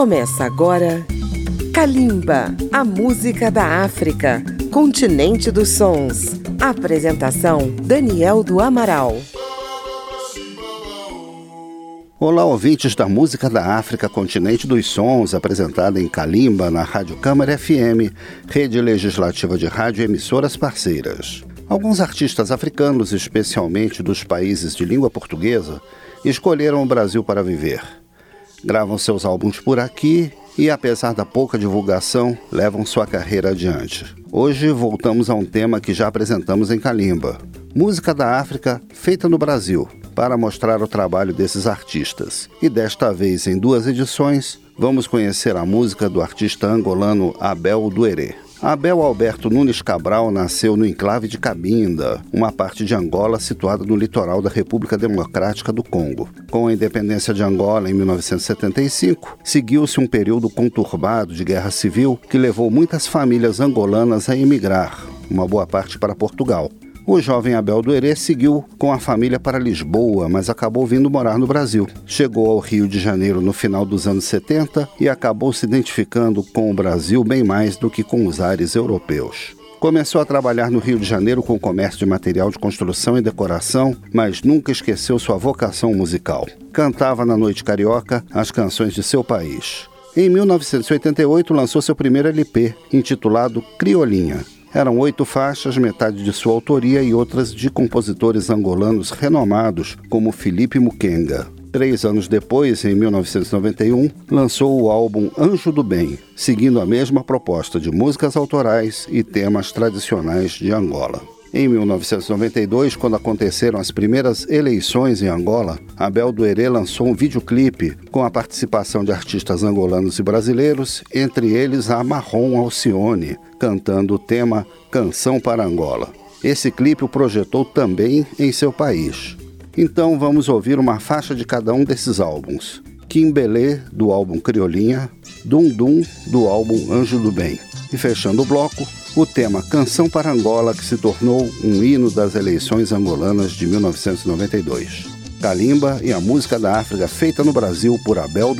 Começa agora Kalimba, a música da África, continente dos sons. Apresentação Daniel do Amaral. Olá, ouvintes da Música da África, continente dos sons, apresentada em Kalimba na Rádio Câmara FM, rede legislativa de rádio emissoras parceiras. Alguns artistas africanos, especialmente dos países de língua portuguesa, escolheram o Brasil para viver. Gravam seus álbuns por aqui e, apesar da pouca divulgação, levam sua carreira adiante. Hoje voltamos a um tema que já apresentamos em Kalimba: música da África feita no Brasil, para mostrar o trabalho desses artistas. E desta vez, em duas edições, vamos conhecer a música do artista angolano Abel Duerê. Abel Alberto Nunes Cabral nasceu no enclave de Cabinda, uma parte de Angola situada no litoral da República Democrática do Congo. Com a independência de Angola em 1975, seguiu-se um período conturbado de guerra civil que levou muitas famílias angolanas a emigrar, uma boa parte para Portugal. O jovem Abel Duerê seguiu com a família para Lisboa, mas acabou vindo morar no Brasil. Chegou ao Rio de Janeiro no final dos anos 70 e acabou se identificando com o Brasil bem mais do que com os ares europeus. Começou a trabalhar no Rio de Janeiro com comércio de material de construção e decoração, mas nunca esqueceu sua vocação musical. Cantava na noite carioca as canções de seu país. Em 1988 lançou seu primeiro LP, intitulado Criolinha, eram oito faixas, metade de sua autoria e outras de compositores angolanos renomados, como Felipe Mukenga. Três anos depois, em 1991, lançou o álbum Anjo do Bem, seguindo a mesma proposta de músicas autorais e temas tradicionais de Angola. Em 1992, quando aconteceram as primeiras eleições em Angola, Abel Duerê lançou um videoclipe com a participação de artistas angolanos e brasileiros, entre eles a Marrom Alcione, cantando o tema Canção para Angola. Esse clipe o projetou também em seu país. Então vamos ouvir uma faixa de cada um desses álbuns. Kimbelê, do álbum Criolinha, Dum Dum, do álbum Anjo do Bem. E fechando o bloco, o tema Canção para Angola, que se tornou um hino das eleições angolanas de 1992. Kalimba e a música da África feita no Brasil por Abel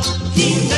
Rio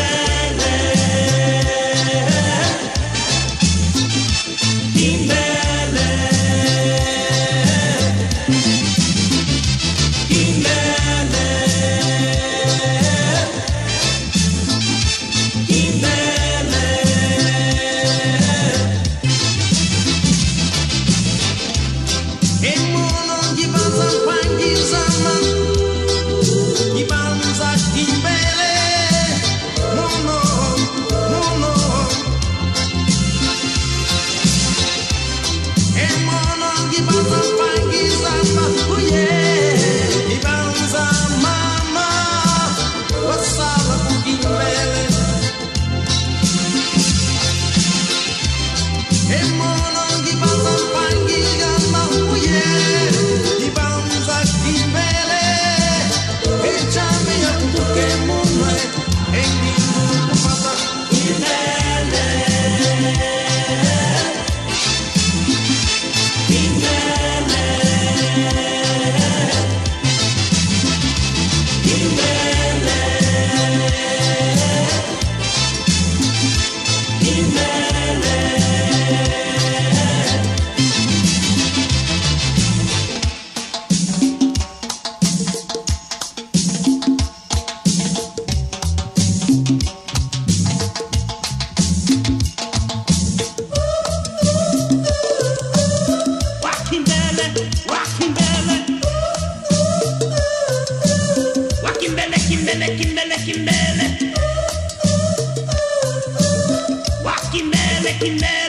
He never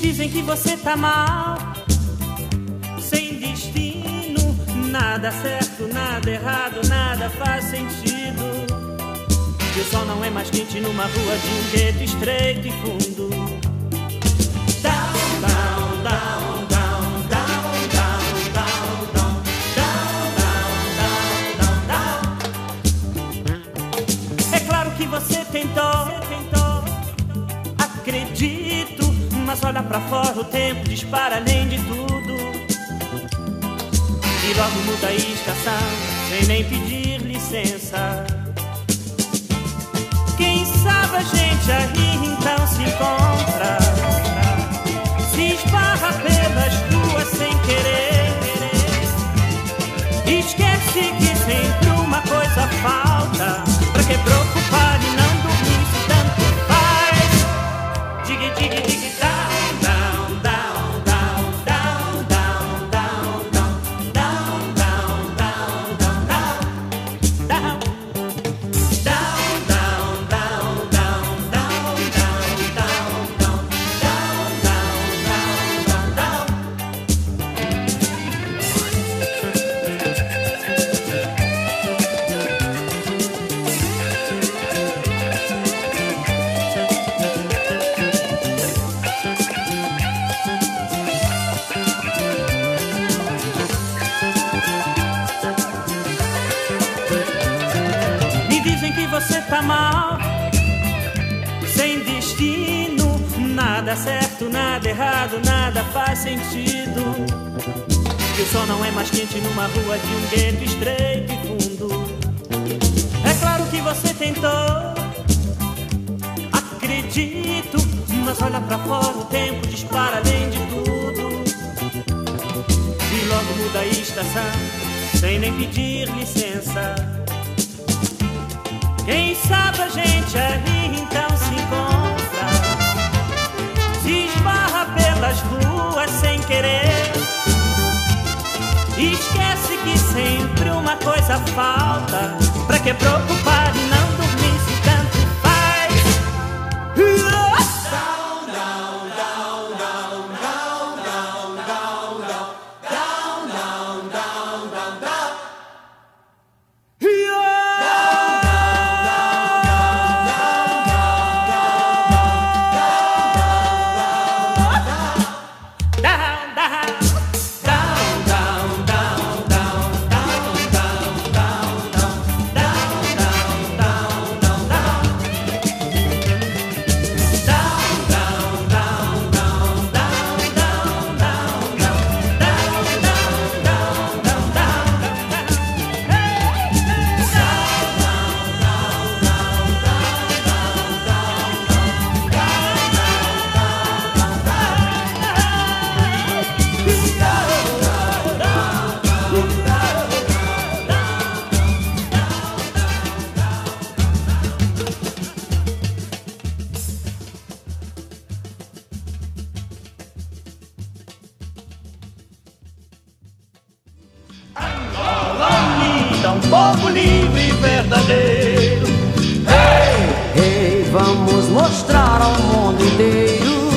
Dizem que você tá mal, sem destino. Nada certo, nada errado, nada faz sentido. E o sol não é mais quente numa rua de um gueto estreito e fundo. Down, down, down. mas olha pra fora, o tempo dispara além de tudo. E logo muda a estação, sem nem pedir licença. Quem sabe a gente aí então se encontra, se esbarra pelo você tá mal. Sem destino, nada certo, nada errado, nada faz sentido. E o sol não é mais quente numa rua de um gueto estreito e fundo. É claro que você tentou, acredito, mas olha pra fora, o tempo dispara além de tudo. E logo muda a estação, sem nem pedir licença. Quem sabe a gente é ali então se encontra. Se esbarra pelas ruas sem querer. Esquece que sempre uma coisa falta. Pra que preocupar? um povo livre e verdadeiro. Ei, hey! hey, vamos mostrar ao mundo inteiro.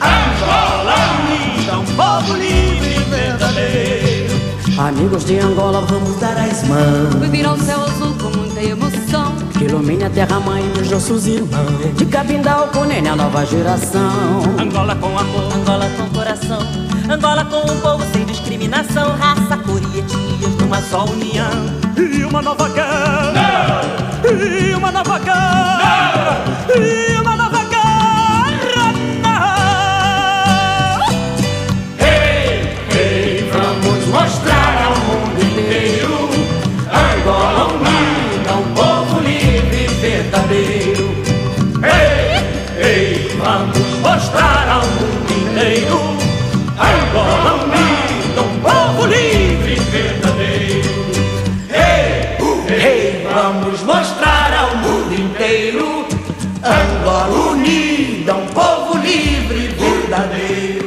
Angola unida, um povo livre e verdadeiro. Amigos de Angola, vamos dar as mãos. Subir ao céu azul com muita emoção. Que ilumine a terra mãe dos nossos irmãos. De Cabindal com Nenê, a nova geração. Angola com amor, Angola com coração. Angola com um povo sem discriminação, raça, cor e etnia numa só união. E uma nova guerra. E uma nova guerra. Angola unida, um povo livre verdadeiro.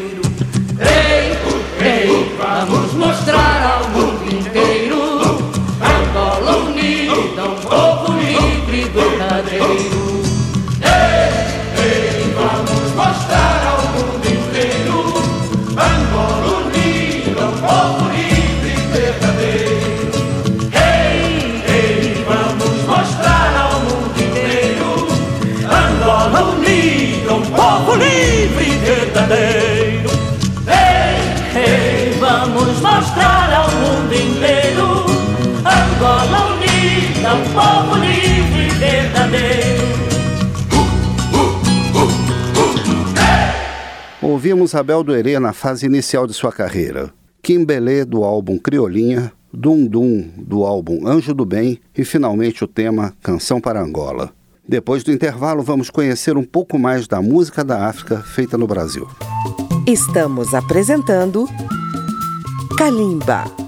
Ouvimos Abel do Herê na fase inicial de sua carreira. Kimbelê do álbum Criolinha, Dum Dum do álbum Anjo do Bem e finalmente o tema Canção para Angola. Depois do intervalo, vamos conhecer um pouco mais da música da África feita no Brasil. Estamos apresentando Kalimba.